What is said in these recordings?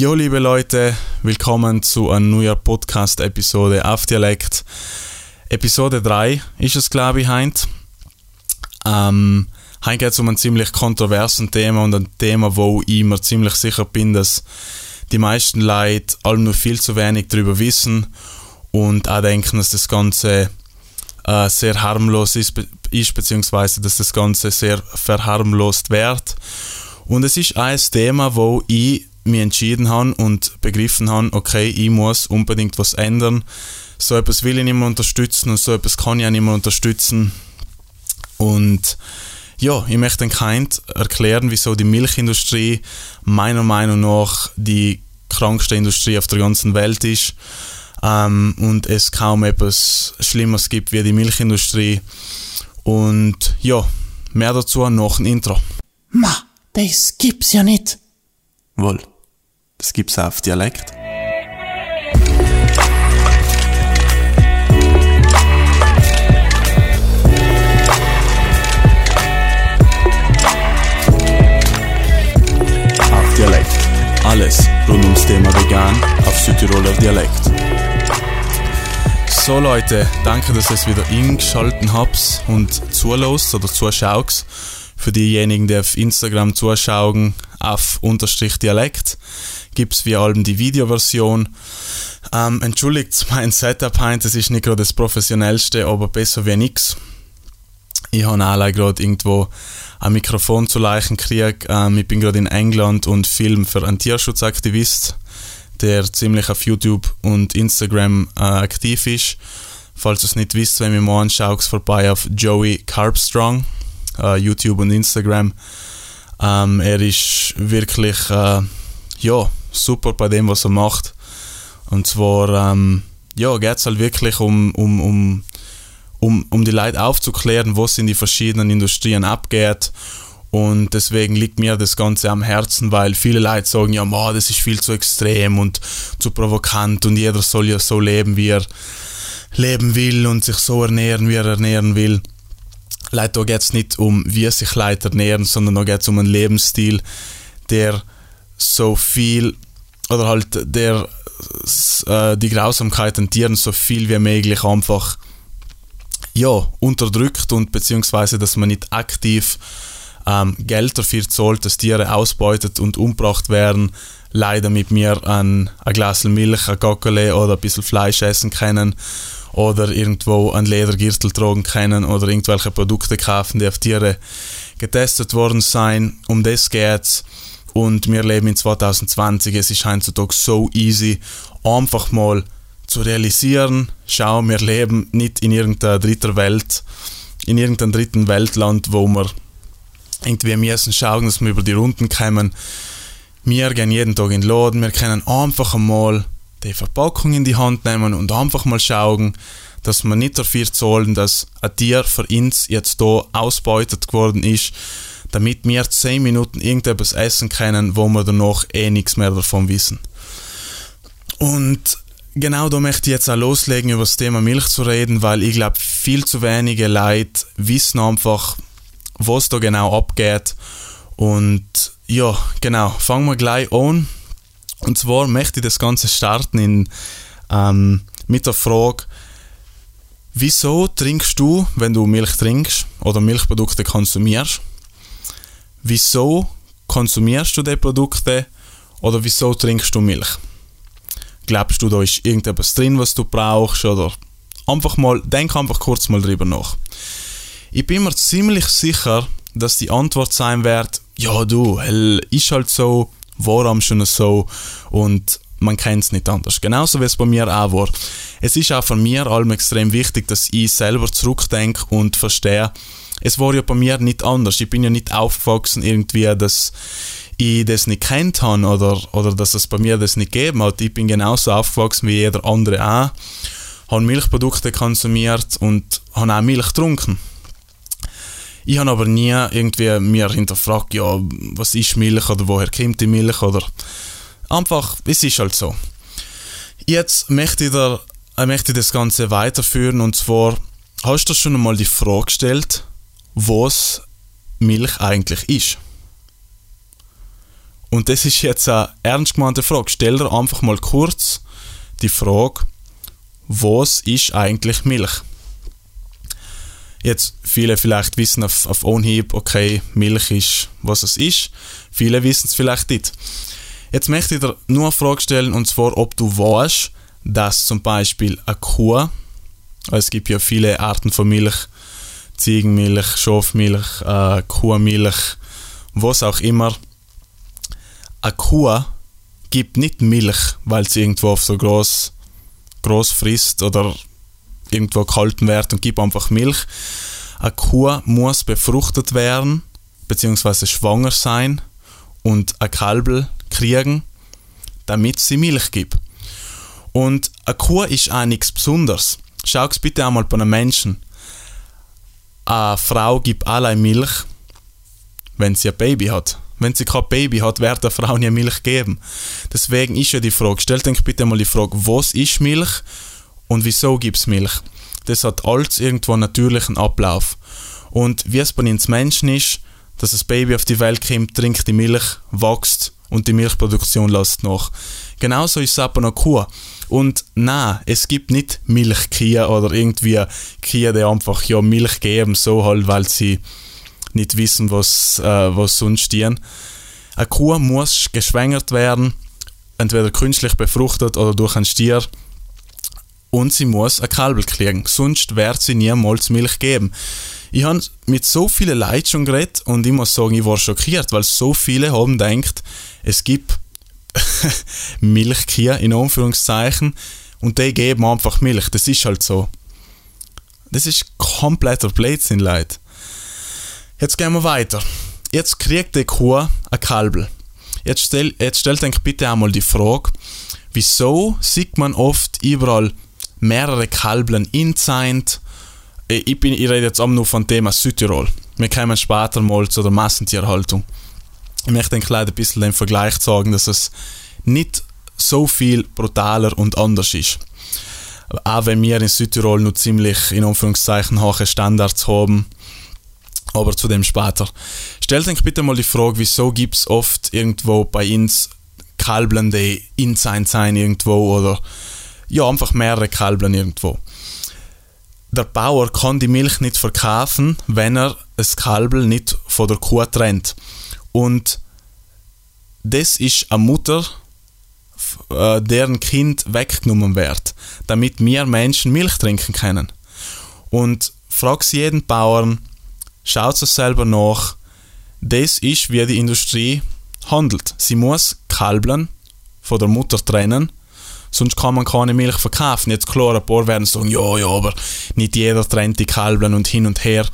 Jo, liebe Leute, willkommen zu einer neuen Podcast-Episode auf Dialekt. Episode 3 ist es, glaube ich, heint. Ähm, heint geht es um ein ziemlich kontroversen Thema und ein Thema, wo ich mir ziemlich sicher bin, dass die meisten Leute allem nur viel zu wenig darüber wissen und auch denken, dass das Ganze äh, sehr harmlos ist, be ist, beziehungsweise dass das Ganze sehr verharmlost wird. Und es ist ein Thema, wo ich mich entschieden habe und begriffen habe, okay, ich muss unbedingt was ändern. So etwas will ich nicht mehr unterstützen und so etwas kann ich auch nicht mehr unterstützen. Und ja, ich möchte den Kind erklären, wieso die Milchindustrie meiner Meinung nach die krankste Industrie auf der ganzen Welt ist ähm, und es kaum etwas Schlimmeres gibt wie die Milchindustrie. Und ja, mehr dazu nach dem Intro. Ma, das gibt's ja nicht. Wohl, das gibt's auch auf Dialekt. Auf Dialekt. Alles rund ums Thema vegan auf Südtiroler Dialekt. So Leute, danke, dass ihr es wieder eingeschaltet habt und zulässt oder zuschaut. Für diejenigen, die auf Instagram zuschauen, auf Unterstrich Dialekt, gibt es wie allem die Videoversion. Ähm, entschuldigt mein Setup heint, das ist nicht gerade das professionellste, aber besser wie nix. Ich habe auch gerade irgendwo ein Mikrofon zu leichen gekriegt. Ähm, ich bin gerade in England und film für einen Tierschutzaktivist, der ziemlich auf YouTube und Instagram äh, aktiv ist. Falls ihr es nicht wisst, wenn ihr mal anschaut, vorbei auf Joey Carbstrong, äh, YouTube und Instagram. Ähm, er ist wirklich äh, ja, super bei dem, was er macht. Und zwar ähm, ja, geht es halt wirklich um, um, um, um, um die Leute aufzuklären, was in die verschiedenen Industrien abgeht. Und deswegen liegt mir das Ganze am Herzen, weil viele Leute sagen, ja, ma, das ist viel zu extrem und zu provokant und jeder soll ja so leben, wie er leben will und sich so ernähren, wie er ernähren will. Leute, da geht es nicht um, wie sich Leute ernähren, sondern da geht es um einen Lebensstil, der so viel oder halt der äh, die Grausamkeit an Tieren so viel wie möglich einfach ja, unterdrückt und beziehungsweise, dass man nicht aktiv ähm, Geld dafür zahlt, dass Tiere ausbeutet und umgebracht werden, leider mit mir ein, ein Glas Milch, ein Gockele oder ein bisschen Fleisch essen können oder irgendwo ein Ledergürtel tragen können oder irgendwelche Produkte kaufen, die auf Tiere getestet worden sein. Um das geht's. Und wir leben in 2020. Es ist heutzutage so easy, einfach mal zu realisieren, schau, wir leben nicht in irgendeiner dritten Welt, in irgendeinem dritten Weltland, wo wir irgendwie müssen schauen, dass wir über die Runden kommen. Wir gehen jeden Tag in den Laden, wir können einfach einmal die Verpackung in die Hand nehmen und einfach mal schauen, dass wir nicht dafür zahlen, dass ein Tier für uns jetzt da ausbeutet geworden ist, damit wir 10 Minuten irgendetwas essen können, wo wir danach eh nichts mehr davon wissen. Und genau da möchte ich jetzt auch loslegen, über das Thema Milch zu reden, weil ich glaube, viel zu wenige Leute wissen einfach, was da genau abgeht. Und ja, genau, fangen wir gleich an. Und zwar möchte ich das Ganze starten in, ähm, mit der Frage, wieso trinkst du, wenn du Milch trinkst oder Milchprodukte konsumierst, wieso konsumierst du diese Produkte oder wieso trinkst du Milch? Glaubst du, da ist irgendetwas drin, was du brauchst oder einfach mal, denk einfach kurz mal drüber nach. Ich bin mir ziemlich sicher, dass die Antwort sein wird, ja du, ist halt so, warum schon so und man kennt es nicht anders. Genauso wie es bei mir auch war. Es ist auch von mir allem extrem wichtig, dass ich selber zurückdenke und verstehe, es war ja bei mir nicht anders. Ich bin ja nicht aufgewachsen irgendwie, dass ich das nicht kennt habe oder, oder dass es bei mir das nicht gegeben hat. Ich bin genauso aufgewachsen wie jeder andere auch, habe Milchprodukte konsumiert und habe auch Milch getrunken. Ich habe aber nie irgendwie mir hinterfragt, ja, was ist Milch oder woher kommt die Milch oder einfach, es ist halt so. Jetzt möchte ich, da, äh, möchte ich das Ganze weiterführen und zwar, hast du schon einmal die Frage gestellt, was Milch eigentlich ist? Und das ist jetzt eine ernst gemeinte Frage. Stell dir einfach mal kurz die Frage, was ist eigentlich Milch? Jetzt, viele vielleicht wissen auf, auf Onhieb, okay, Milch ist, was es ist. Viele wissen es vielleicht nicht. Jetzt möchte ich dir nur eine Frage stellen, und zwar, ob du weißt, dass zum Beispiel eine Kuh, es gibt ja viele Arten von Milch, Ziegenmilch, Schafmilch, äh, Kuhmilch, was auch immer. Eine Kuh gibt nicht Milch, weil sie irgendwo auf so groß, groß frisst oder irgendwo gehalten wird und gibt einfach Milch. Eine Kuh muss befruchtet werden, beziehungsweise schwanger sein und ein Kalbel kriegen, damit sie Milch gibt. Und eine Kuh ist auch nichts Besonderes. Schau es bitte einmal bei einem Menschen. Eine Frau gibt allein Milch, wenn sie ein Baby hat. Wenn sie kein Baby hat, wird der Frau nie Milch geben. Deswegen ist ja die Frage, stellt euch bitte mal die Frage, was ist Milch und wieso gibt es Milch? Das hat alles irgendwo einen natürlichen Ablauf. Und wie es bei uns Menschen ist, dass das Baby auf die Welt kommt, trinkt die Milch, wächst und die Milchproduktion lässt nach. Genauso ist es aber noch Kuh. Und nein, es gibt nicht Milchkühe oder irgendwie Kühe, die einfach ja Milch geben, so halt, weil sie nicht wissen, was, äh, was sonst stehen. Eine Kuh muss geschwängert werden, entweder künstlich befruchtet oder durch einen Stier. Und sie muss ein Kalbel kriegen, sonst wird sie niemals Milch geben. Ich habe mit so vielen Leuten schon geredet und ich muss sagen, ich war schockiert, weil so viele haben gedacht, es gibt Milchkühe in Anführungszeichen und die geben einfach Milch. Das ist halt so. Das ist kompletter Blödsinn, Leute. Jetzt gehen wir weiter. Jetzt kriegt die Kuh ein Kalbel. Jetzt, stell, jetzt stellt euch bitte einmal die Frage, wieso sieht man oft überall mehrere Kalbeln inzeint? Ich, bin, ich rede jetzt auch nur von Thema Südtirol. Wir kommen später mal zu der Massentierhaltung. Ich möchte ein kleines bisschen den Vergleich sagen, dass es nicht so viel brutaler und anders ist. Auch wenn wir in Südtirol nur ziemlich in Anführungszeichen hohe Standards haben, aber zu dem später. Stellt euch bitte mal die Frage, wieso gibt es oft irgendwo bei uns Kalblen, die in sein sein irgendwo oder ja, einfach mehrere Kalblen irgendwo. Der Bauer kann die Milch nicht verkaufen, wenn er das Kalbel nicht von der Kuh trennt. Und das ist eine Mutter, äh, deren Kind weggenommen wird, damit mehr Menschen Milch trinken können. Und frag sie jeden Bauern, schaut es selber nach, das ist, wie die Industrie handelt. Sie muss Kalblen von der Mutter trennen, sonst kann man keine Milch verkaufen. Jetzt klar, ein paar werden sagen, ja, ja, aber nicht jeder trennt die Kalblen und hin und her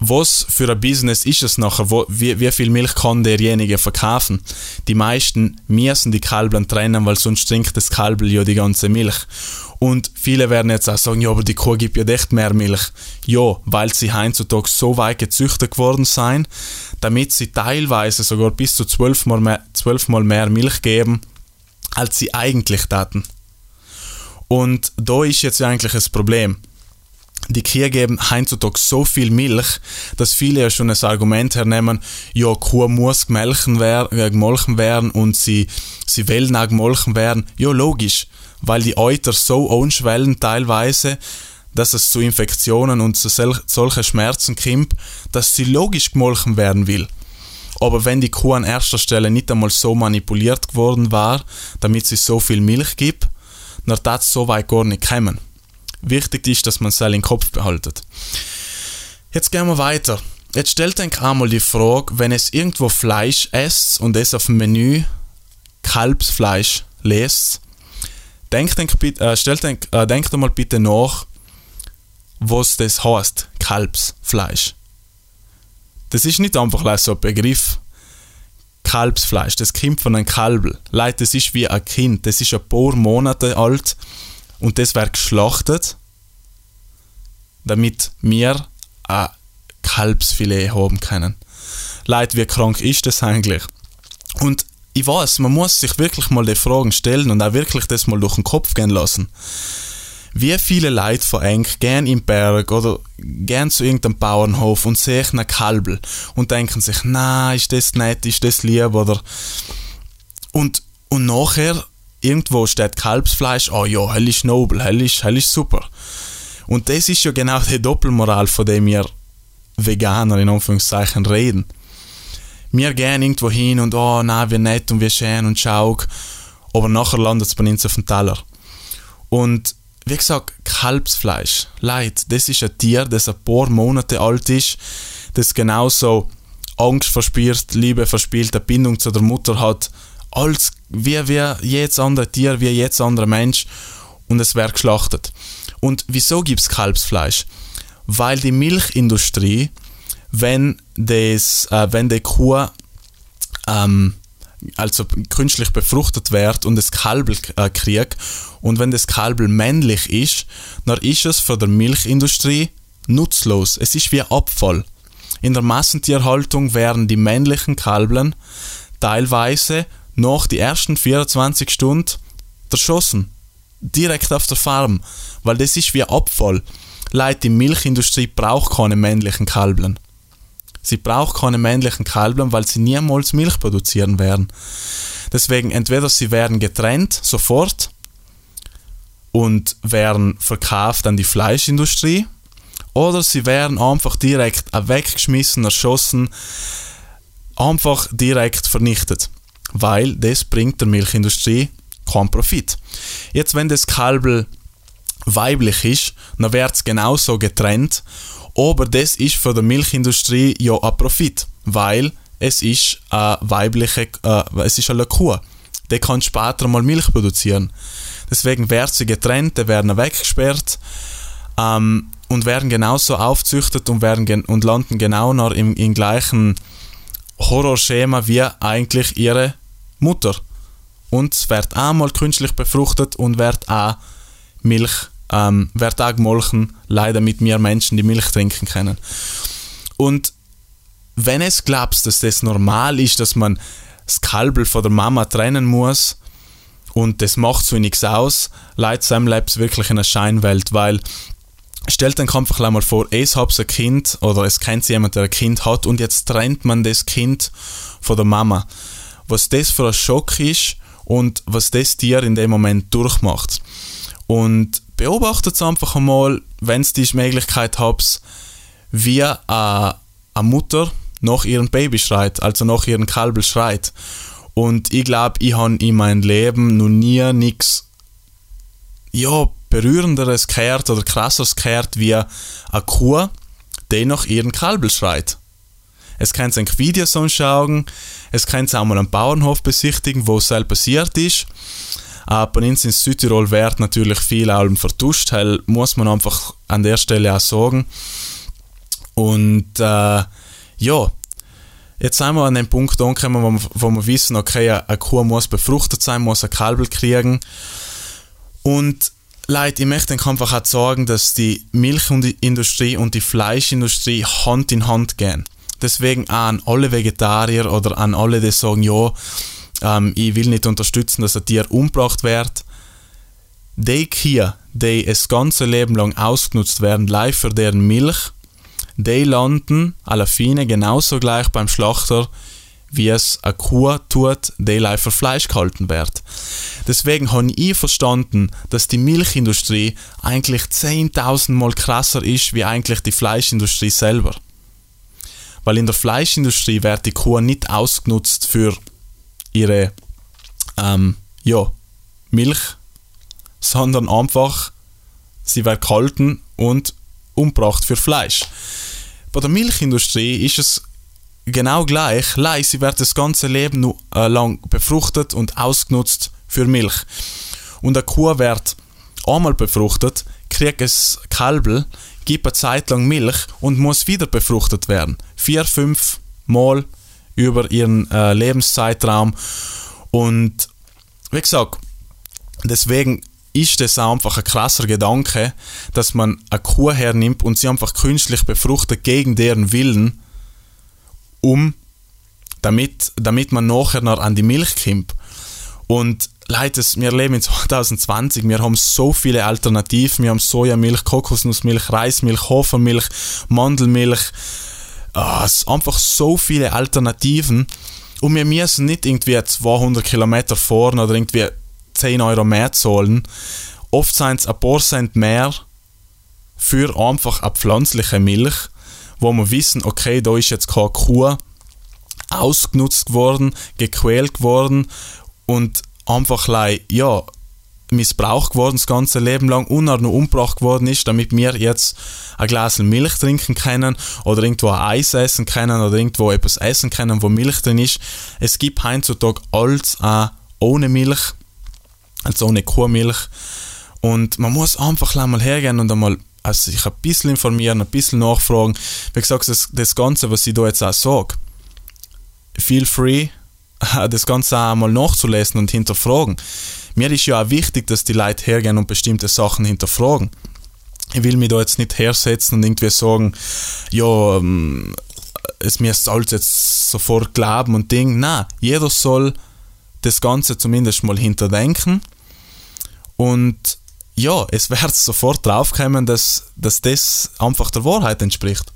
was für ein Business ist es nachher? Wo, wie, wie viel Milch kann derjenige verkaufen? Die meisten müssen die Kalbeln trennen, weil sonst trinkt das Kalbel ja die ganze Milch. Und viele werden jetzt auch sagen, ja, aber die Kuh gibt ja echt mehr Milch. Ja, weil sie heutzutage so weit gezüchtet geworden sind, damit sie teilweise sogar bis zu zwölfmal mehr, zwölfmal mehr Milch geben, als sie eigentlich taten. Und da ist jetzt eigentlich das Problem die Kühe geben heutzutage so viel Milch, dass viele ja schon das Argument hernehmen, ja, Kuh muss gemolken, wer äh, werden und sie, sie wollen auch gemolken werden. Ja, logisch, weil die Euter so anschwellen teilweise, dass es zu Infektionen und zu sol solchen Schmerzen kommt, dass sie logisch gemolken werden will. Aber wenn die Kuh an erster Stelle nicht einmal so manipuliert geworden war, damit sie so viel Milch gibt, dann darf es so weit gar nicht kommen. Wichtig ist, dass man es im Kopf behaltet. Jetzt gehen wir weiter. Jetzt stellt euch einmal die Frage, wenn es irgendwo Fleisch esst und es auf dem Menü Kalbsfleisch lest, denkt, äh, stellt äh, denkt einmal bitte nach, was das heißt, Kalbsfleisch. Das ist nicht einfach so ein Begriff. Kalbsfleisch, das kommt von einem Kalbel. Leute, das ist wie ein Kind, das ist ein paar Monate alt und das wird geschlachtet, damit wir ein Kalbsfilet haben können. Leid, wie krank ist das eigentlich? Und ich weiß, man muss sich wirklich mal die Fragen stellen und auch wirklich das mal durch den Kopf gehen lassen. Wie viele Leute von eng gehen im Berg oder gehen zu irgendeinem Bauernhof und sehen einen Kalbel und denken sich, na, ist das nett, ist das lieb oder und, und nachher irgendwo steht Kalbsfleisch, oh ja, hell ist nobel, hell ist, hell ist super. Und das ist ja genau die Doppelmoral, von dem wir Veganer in Anführungszeichen reden. Wir gehen irgendwo hin und oh, na, wie nett und wie schön und schau, aber nachher landet es bei uns auf dem Teller. Und wie gesagt, Kalbsfleisch, Leid, das ist ein Tier, das ein paar Monate alt ist, das genauso Angst verspürt, Liebe verspielt, eine Bindung zu der Mutter hat, als wie, wie jedes andere Tier, wie jedes andere Mensch und es wird geschlachtet. Und wieso gibt es Kalbsfleisch? Weil die Milchindustrie, wenn, das, äh, wenn die Kuh ähm, also künstlich befruchtet wird und das Kalbel äh, kriegt und wenn das Kalbel männlich ist, dann ist es für die Milchindustrie nutzlos. Es ist wie Abfall. In der Massentierhaltung werden die männlichen Kalblen teilweise nach die ersten 24 Stunden erschossen. Direkt auf der Farm. Weil das ist wie Abfall. Leute, die Milchindustrie braucht keine männlichen Kalblen. Sie braucht keine männlichen Kalblen, weil sie niemals Milch produzieren werden. Deswegen entweder sie werden getrennt sofort und werden verkauft an die Fleischindustrie oder sie werden einfach direkt weggeschmissen, erschossen, einfach direkt vernichtet weil das bringt der Milchindustrie keinen Profit. Jetzt, wenn das Kalbel weiblich ist, dann wird es genauso getrennt, aber das ist für die Milchindustrie ja ein Profit, weil es ist eine weibliche, äh, es ist eine Kuh. Der kann später mal Milch produzieren. Deswegen werden sie getrennt, die werden weggesperrt ähm, und werden genauso aufzüchtet und, werden und landen genau noch im, im gleichen Horrorschema wie eigentlich ihre Mutter. Und es wird auch mal künstlich befruchtet und wird auch Milch, ähm, wird auch gemolken, leider mit mir Menschen, die Milch trinken können. Und wenn es glaubst, dass das normal ist, dass man das Kalbel von der Mama trennen muss und das macht so nichts aus, leidet Sam Labs wirklich in einer Scheinwelt, weil stellt dann einfach mal vor, es hat ein Kind oder es kennt jemand, der ein Kind hat und jetzt trennt man das Kind von der Mama was das für ein Schock ist und was das Tier in dem Moment durchmacht. Und beobachtet einfach einmal, wenn es die Möglichkeit habt, wie eine, eine Mutter nach ihrem Baby schreit, also nach ihrem Kalbel schreit. Und ich glaube, ich habe in meinem Leben noch nie nichts ja, berührenderes gehört oder krasseres gehört wie eine Kuh, die nach ihrem Kalbel schreit. Es könnt ein Videos anschauen, es könnt auch mal einen Bauernhof besichtigen, wo es selbst passiert ist. Äh, bei uns in Südtirol wird natürlich viel Alben vertuscht, weil muss man einfach an der Stelle auch sagen. Und äh, ja, jetzt sind wir an dem Punkt angekommen, wo wir, wo wir wissen, okay, eine Kuh muss befruchtet sein, muss ein Kalbel kriegen. Und Leute, ich möchte einfach auch sagen, dass die Milchindustrie und die Fleischindustrie Hand in Hand gehen. Deswegen an alle Vegetarier oder an alle, die sagen, ja, ähm, ich will nicht unterstützen, dass ein Tier umgebracht wird. Die hier, die das ganze Leben lang ausgenutzt werden, live für deren Milch, die landen alle Fine genauso gleich beim Schlachter, wie es eine Kuh tut, die live für Fleisch gehalten wird. Deswegen habe ich verstanden, dass die Milchindustrie eigentlich 10.000 Mal krasser ist, wie eigentlich die Fleischindustrie selber. Weil in der Fleischindustrie wird die Kuh nicht ausgenutzt für ihre ähm, ja, Milch, sondern einfach sie wird gehalten und umgebracht für Fleisch. Bei der Milchindustrie ist es genau gleich. Leih, sie wird das ganze Leben äh, lang befruchtet und ausgenutzt für Milch. Und eine Kuh wird einmal befruchtet, kriegt es Kalbel, gibt eine Zeit lang Milch und muss wieder befruchtet werden. Vier, fünf Mal über ihren äh, Lebenszeitraum. Und wie gesagt, deswegen ist es einfach ein krasser Gedanke, dass man eine Kuh hernimmt und sie einfach künstlich befruchtet gegen deren Willen, um damit, damit man nachher noch an die Milch kommt. Und Leute, wir leben in 2020, wir haben so viele Alternativen, wir haben Sojamilch, Kokosnussmilch, Reismilch, Hafermilch, Mandelmilch, es einfach so viele Alternativen und wir müssen nicht irgendwie 200 Kilometer fahren oder irgendwie 10 Euro mehr zahlen. Oft sind es ein paar Cent mehr für einfach eine pflanzliche Milch, wo wir wissen, okay, da ist jetzt keine Kuh ausgenutzt worden, gequält worden und einfach ja, missbraucht geworden das ganze Leben lang und auch noch umgebracht worden ist, damit wir jetzt ein Glas Milch trinken können oder irgendwo ein Eis essen können oder irgendwo etwas essen können, wo Milch drin ist. Es gibt heutzutage alles auch ohne Milch, also ohne Kuhmilch. Und man muss einfach mal hergehen und einmal also sich ein bisschen informieren, ein bisschen nachfragen. Wie gesagt, das, das Ganze, was ich da jetzt auch sage, feel free, das Ganze auch mal nachzulesen und hinterfragen. Mir ist ja auch wichtig, dass die Leute hergehen und bestimmte Sachen hinterfragen. Ich will mich da jetzt nicht hersetzen und irgendwie sagen, ja, ähm, es mir soll jetzt sofort glauben und Ding. Nein, jeder soll das Ganze zumindest mal hinterdenken und ja, es wird sofort draufkommen, dass, dass das einfach der Wahrheit entspricht.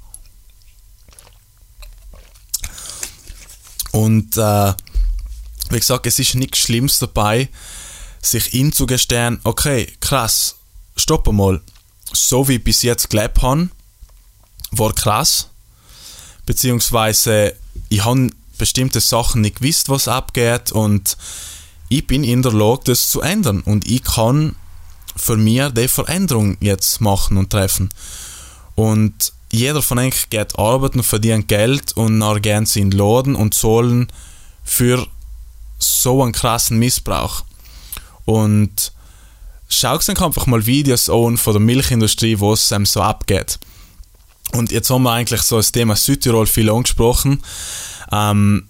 Und äh, wie gesagt, es ist nichts Schlimmes dabei, sich einzugestehen, okay, krass, stopp mal, so wie ich bis jetzt gelebt habe, war krass, beziehungsweise ich habe bestimmte Sachen nicht gewusst, was abgeht und ich bin in der Lage, das zu ändern und ich kann für mich die Veränderung jetzt machen und treffen. Und jeder von euch geht arbeiten, verdient Geld und dann gehen sie in den Laden und zahlen für so einen krassen Missbrauch. Und schaut euch einfach mal Videos an von der Milchindustrie, wo es einem so abgeht. Und jetzt haben wir eigentlich so das Thema Südtirol viel angesprochen. Ähm,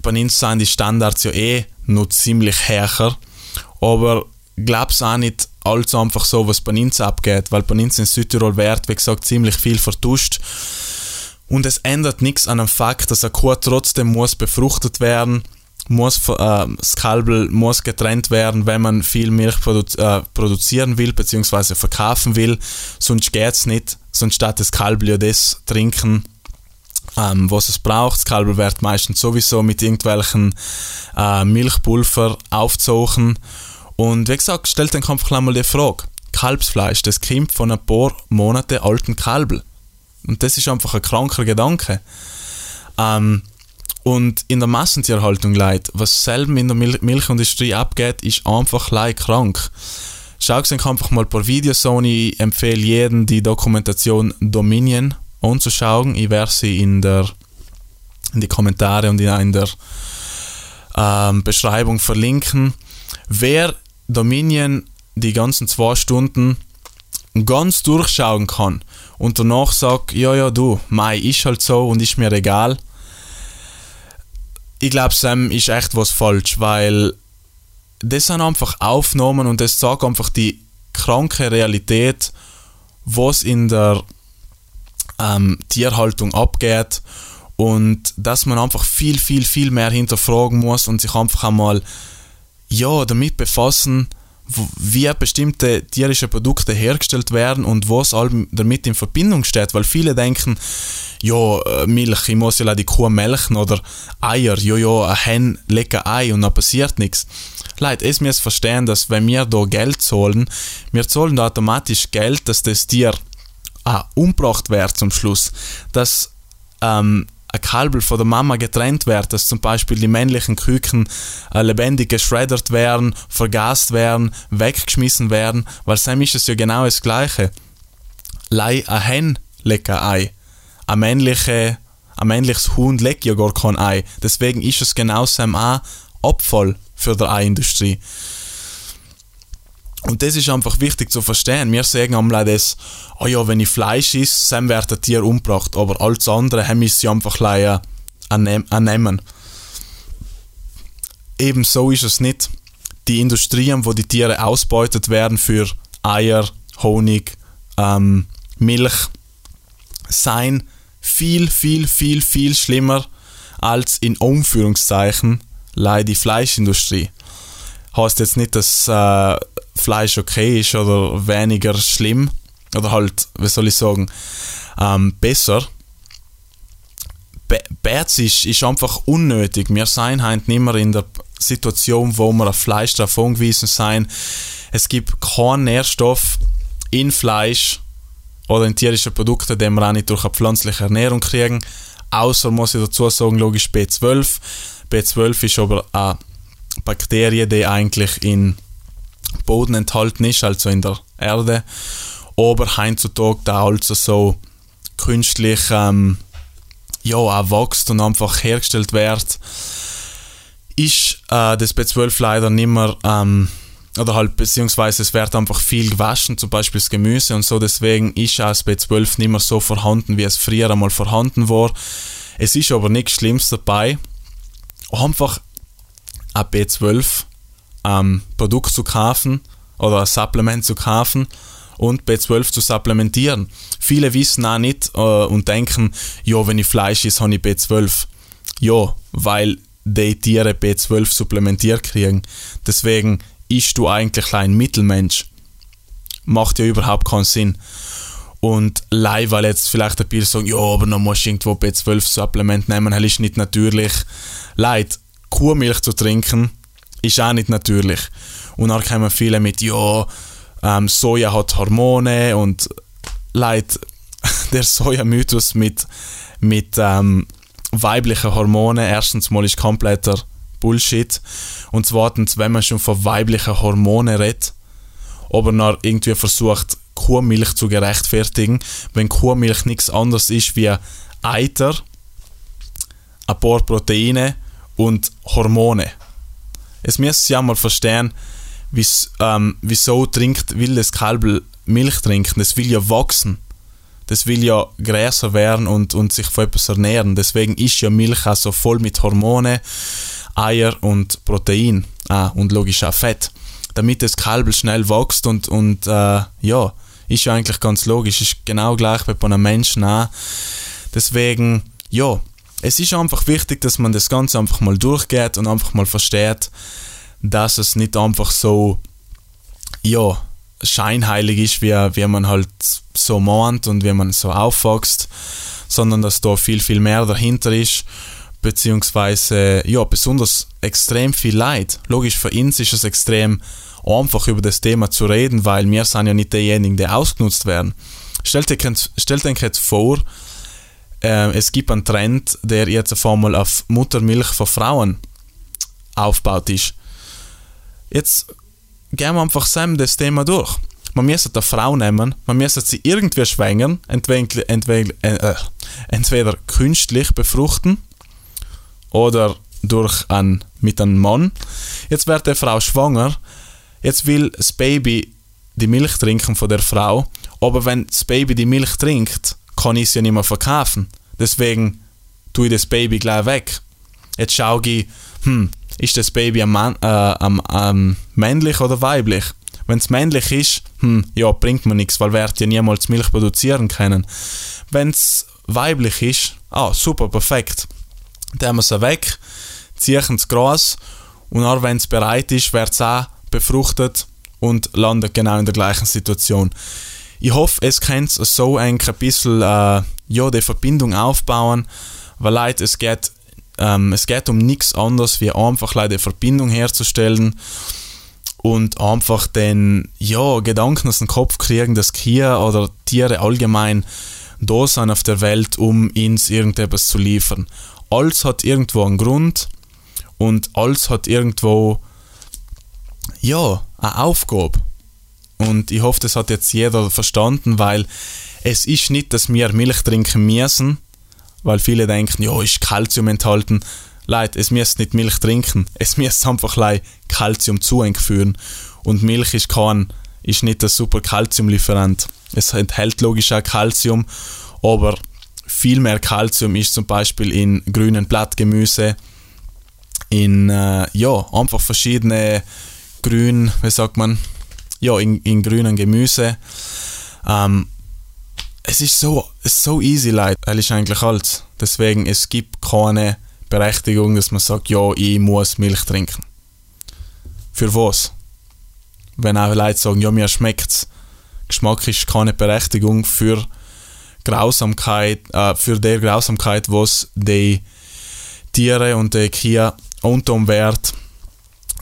bei uns sind die Standards ja eh noch ziemlich höher. Aber glaub's auch nicht allzu einfach so, was bei uns abgeht, weil bei uns in Südtirol wird, wie gesagt, ziemlich viel vertuscht. Und es ändert nichts an dem Fakt, dass eine Kuh trotzdem muss befruchtet werden muss, äh, das Kalbel muss getrennt werden, wenn man viel Milch produ äh, produzieren will bzw. verkaufen will, sonst geht es nicht, sonst statt das Kalbel ja das trinken, ähm, was es braucht. Das Kalbel wird meistens sowieso mit irgendwelchen äh, Milchpulver aufzogen und wie gesagt, stellt dann einfach mal die Frage, Kalbsfleisch, das kommt von ein paar Monate alten Kalbel. Und das ist einfach ein kranker Gedanke. Ähm, und in der Massentierhaltung, Leute, was selben in der Mil Milchindustrie abgeht, ist einfach leid krank. Schaut euch einfach mal ein paar Videos an. Ich empfehle jedem, die Dokumentation Dominion anzuschauen. Ich werde sie in, der, in die Kommentare und in der ähm, Beschreibung verlinken. Wer Dominion die ganzen zwei Stunden ganz durchschauen kann und danach sagt, ja, ja, du, Mai ist halt so und ist mir egal, ich glaube, Sam ist echt was falsch, weil das sind einfach Aufnahmen und das sagt einfach die kranke Realität, was in der ähm, Tierhaltung abgeht und dass man einfach viel, viel, viel mehr hinterfragen muss und sich einfach einmal ja, damit befassen, wie bestimmte tierische Produkte hergestellt werden und was damit in Verbindung steht, weil viele denken, ja, äh, Milch, ich muss ja die Kuh melken oder Eier, ja, ja, ein Hen ein Ei und dann passiert nichts. Leute, es müsst verstehen, dass wenn wir da Geld zahlen, wir zahlen da automatisch Geld, dass das Tier ah, umgebracht wird zum Schluss, dass ähm, ein Kalbel von der Mama getrennt wird, dass zum Beispiel die männlichen Küken äh, lebendig geschreddert werden, vergast werden, weggeschmissen werden, weil Sam ist es ja genau das Gleiche. Lei ein Hen legt ein Ei. Ein, männliche, ein männliches Huhn legt ja gar kein Ei. Deswegen ist es genau Sam auch Abfall für die Eiindustrie. Und das ist einfach wichtig zu verstehen. Wir sagen einmal das, oh ja, wenn ich Fleisch esse, dann wird ein Tier umgebracht. Aber alles andere haben sie einfach annehmen. Ebenso ist es nicht. Die Industrien, wo die Tiere ausbeutet werden für Eier, Honig, ähm, Milch, seien viel, viel, viel, viel schlimmer als in Umführungszeichen die Fleischindustrie. heißt jetzt nicht, dass äh, Fleisch okay ist oder weniger schlimm oder halt, wie soll ich sagen, ähm, besser. Bärz ist, ist einfach unnötig. Wir sind halt nicht mehr in der Situation, wo wir auf Fleisch darauf angewiesen sind. Es gibt keinen Nährstoff in Fleisch oder in tierischen Produkten, den wir auch nicht durch eine pflanzliche Ernährung kriegen. Außer, muss ich dazu sagen, logisch B12. B12 ist aber eine Bakterie, die eigentlich in Boden enthalten ist, also in der Erde. Aber heutzutage da also so künstlich ähm, ja, auch wächst und einfach hergestellt wird, ist äh, das B12 leider nicht mehr ähm, oder halt beziehungsweise es wird einfach viel gewaschen, zum Beispiel das Gemüse und so, deswegen ist auch das B12 nicht mehr so vorhanden, wie es früher einmal vorhanden war. Es ist aber nichts Schlimmes dabei. Einfach ein B12 ähm, Produkt zu kaufen oder ein Supplement zu kaufen und B12 zu supplementieren. Viele wissen auch nicht äh, und denken, ja, wenn ich Fleisch esse, habe ich B12. Ja, weil die Tiere B12 supplementiert kriegen. Deswegen ist du eigentlich ein Mittelmensch. Macht ja überhaupt keinen Sinn. Und leider, weil jetzt vielleicht ein paar sagen, ja, aber dann musst du irgendwo B12-Supplement nehmen, das ist nicht natürlich. Leid, Kuhmilch zu trinken, ist auch nicht natürlich. Und dann kommen viele mit, ja, ähm, Soja hat Hormone und leid, der Soja-Mythos mit, mit ähm, weiblichen Hormonen, erstens mal ist kompletter Bullshit. Und zweitens, wenn man schon von weiblichen Hormonen redet, aber noch irgendwie versucht, Kuhmilch zu gerechtfertigen, wenn Kuhmilch nichts anderes ist wie Eiter, ein paar Proteine und Hormone. Es müsst ja mal verstehen, ähm, wieso trinkt, will das Kalb Milch trinken. Das will ja wachsen. Das will ja größer werden und, und sich von etwas ernähren. Deswegen ist ja Milch auch so voll mit Hormone, Eier und Protein. Ah, und logisch auch Fett. Damit das Kalb schnell wächst und, und äh, ja, ist ja eigentlich ganz logisch. Ist genau gleich bei einem Menschen auch. Deswegen, ja, es ist einfach wichtig, dass man das Ganze einfach mal durchgeht und einfach mal versteht, dass es nicht einfach so, ja, scheinheilig ist, wie, wie man halt so meint und wie man so aufwächst, sondern dass da viel, viel mehr dahinter ist, beziehungsweise, ja, besonders extrem viel Leid. Logisch, für uns ist es extrem einfach über das Thema zu reden, weil wir sind ja nicht diejenigen, die ausgenutzt werden. Stellt euch, stellt euch jetzt vor, äh, es gibt einen Trend, der jetzt auf einmal auf Muttermilch von Frauen aufgebaut ist. Jetzt gehen wir einfach zusammen das Thema durch. Man müsste eine Frau nehmen, man müsste sie irgendwie schwängern, entweder, entweder, äh, entweder künstlich befruchten oder durch ein, mit einem Mann. Jetzt wird die Frau schwanger, jetzt will das Baby die Milch trinken von der Frau, aber wenn das Baby die Milch trinkt, kann ich sie ja nicht mehr verkaufen. Deswegen tue ich das Baby gleich weg. Jetzt schaue ich, hm, ist das Baby am, äh, am, am männlich oder weiblich? Wenn es männlich ist, hm, ja, bringt mir nichts, weil wir ja niemals Milch produzieren können. Wenn es weiblich ist, ah, super, perfekt. Dann wir sie weg, ziehen ins Gras und dann, wenn es bereit ist, wird es auch befruchtet und landet genau in der gleichen Situation. Ich hoffe, es könnt so ein bisschen äh, ja, die Verbindung aufbauen, weil Leute, es geht ähm, es geht um nichts anderes, wie einfach eine Verbindung herzustellen und einfach den ja, Gedanken aus dem Kopf kriegen, dass Kühe oder Tiere allgemein da sind auf der Welt, um uns irgendetwas zu liefern. Alles hat irgendwo einen Grund und alles hat irgendwo ja, eine Aufgabe. Und ich hoffe, das hat jetzt jeder verstanden, weil es ist nicht, dass wir Milch trinken müssen, weil viele denken, ja, ist Kalzium enthalten. Leute, es müsst nicht Milch trinken, es müsst einfach Kalzium zu führen. Und Milch ist kein, ist nicht ein super Kalziumlieferant. Es enthält logisch auch Kalzium, aber viel mehr Kalzium ist zum Beispiel in grünen Blattgemüse, in äh, ja, einfach verschiedene grün, wie sagt man, ja, in, in grünen Gemüse. Ähm, es ist so, es so easy, Leute. Er ist eigentlich alt. Deswegen, es gibt keine Berechtigung, dass man sagt, ja, ich muss Milch trinken. für was? Wenn auch Leute sagen, ja, mir schmeckt's. Geschmack ist keine Berechtigung für Grausamkeit, äh, für der Grausamkeit, was die Tiere und die Kühe unterm Wert.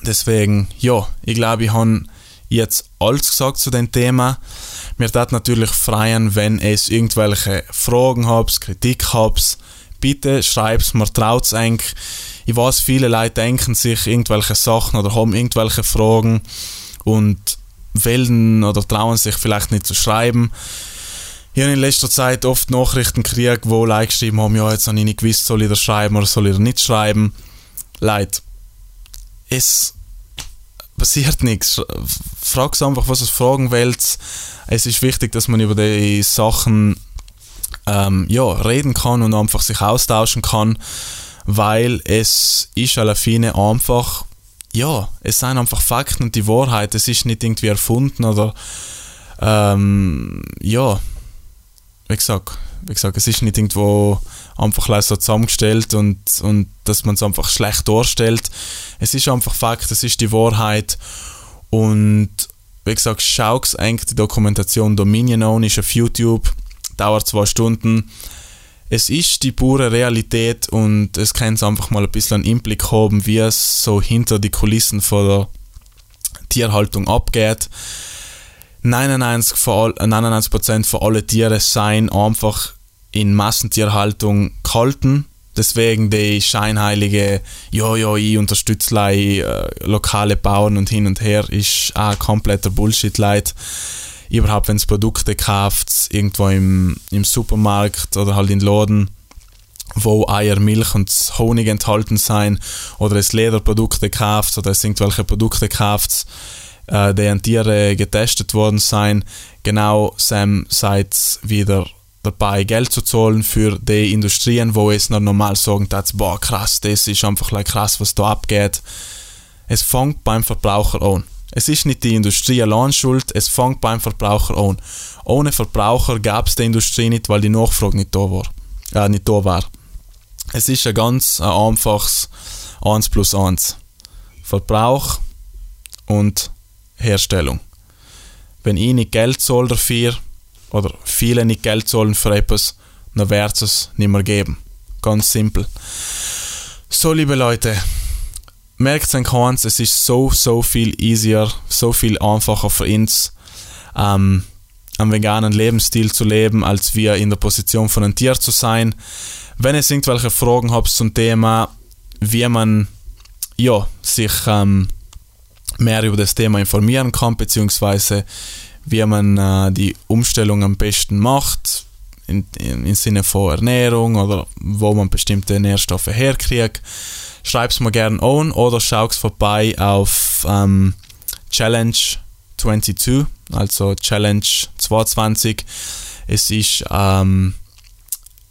Deswegen, ja, ich glaube, ich habe jetzt alles gesagt zu dem Thema. Mir tat natürlich freuen, wenn es irgendwelche Fragen habt, Kritik habt, bitte schreib's mir, traut's eigentlich. Ich weiß, viele Leute denken sich irgendwelche Sachen oder haben irgendwelche Fragen und wählen oder trauen sich vielleicht nicht zu schreiben. Ich habe in letzter Zeit oft Nachrichten gekriegt, wo Leute geschrieben haben, ja, jetzt habe ich nicht gewusst, soll ich das schreiben oder soll ich das nicht schreiben. Leute, es passiert nichts. Frag einfach, was es fragen willst. Es ist wichtig, dass man über die Sachen ähm, ja, reden kann und einfach sich austauschen kann, weil es ist alle Fine einfach, ja, es sind einfach Fakten und die Wahrheit. Es ist nicht irgendwie erfunden oder ähm, ja, wie gesagt, wie gesagt, es ist nicht irgendwo einfach so zusammengestellt und, und dass man es einfach schlecht darstellt. Es ist einfach Fakt, es ist die Wahrheit und wie gesagt, schau eigentlich die Dokumentation Dominion On ist auf YouTube, dauert zwei Stunden. Es ist die pure Realität und es kann einfach mal ein bisschen einen Einblick haben, wie es so hinter die Kulissen von der Tierhaltung abgeht. 99%, von, 99 von allen Tieren seien einfach in Massentierhaltung gehalten. Deswegen die scheinheilige, ja, ja, ich unterstütze äh, lokale Bauern und hin und her, ist auch kompletter Bullshit, Leute. Überhaupt, wenn es Produkte kauft, irgendwo im, im Supermarkt oder halt in Laden, wo Eier, Milch und Honig enthalten sein, oder es Lederprodukte kauft oder es irgendwelche Produkte kauft, äh, die an Tiere getestet worden sein, genau Sam seid wieder dabei, Geld zu zahlen für die Industrien, wo es noch normal sagen, dass, boah, krass, das ist einfach like, krass, was da abgeht. Es fängt beim Verbraucher an. Es ist nicht die Industrie allein schuld, es fängt beim Verbraucher an. Ohne Verbraucher gab es die Industrie nicht, weil die Nachfrage nicht da war. Äh, nicht da war. Es ist ein ganz ein einfaches 1 plus 1. Verbrauch und Herstellung. Wenn ich nicht Geld zahle dafür, oder viele nicht Geld zahlen für etwas, dann wird es nicht mehr geben. Ganz simpel. So, liebe Leute, merkt es eins, es ist so, so viel easier, so viel einfacher für uns, ähm, einen veganen Lebensstil zu leben, als wir in der Position von einem Tier zu sein. Wenn ihr irgendwelche Fragen habt zum Thema, wie man ja, sich ähm, mehr über das Thema informieren kann, beziehungsweise wie man äh, die Umstellung am besten macht, in, in, im Sinne von Ernährung oder wo man bestimmte Nährstoffe herkriegt. Schreib es mir gerne an oder schau vorbei auf ähm, Challenge 22, also Challenge 22. Es ist ähm,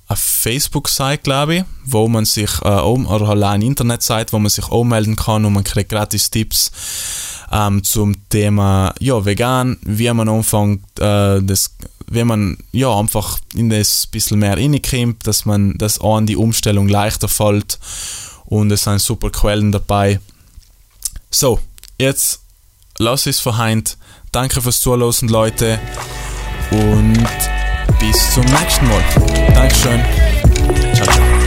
eine Facebook-Seite, glaube ich, wo man sich, äh, um, oder halt eine Internetseite, wo man sich anmelden kann und man kriegt gratis Tipps ähm, zum Thema ja, vegan, wie man anfängt, äh, das, wie man ja, einfach in das bisschen mehr reinkommt, dass man das an die Umstellung leichter fällt und es sind super Quellen dabei. So, jetzt lass es verheint. Danke fürs Zuhören, Leute. Und bis zum nächsten Mal. Dankeschön.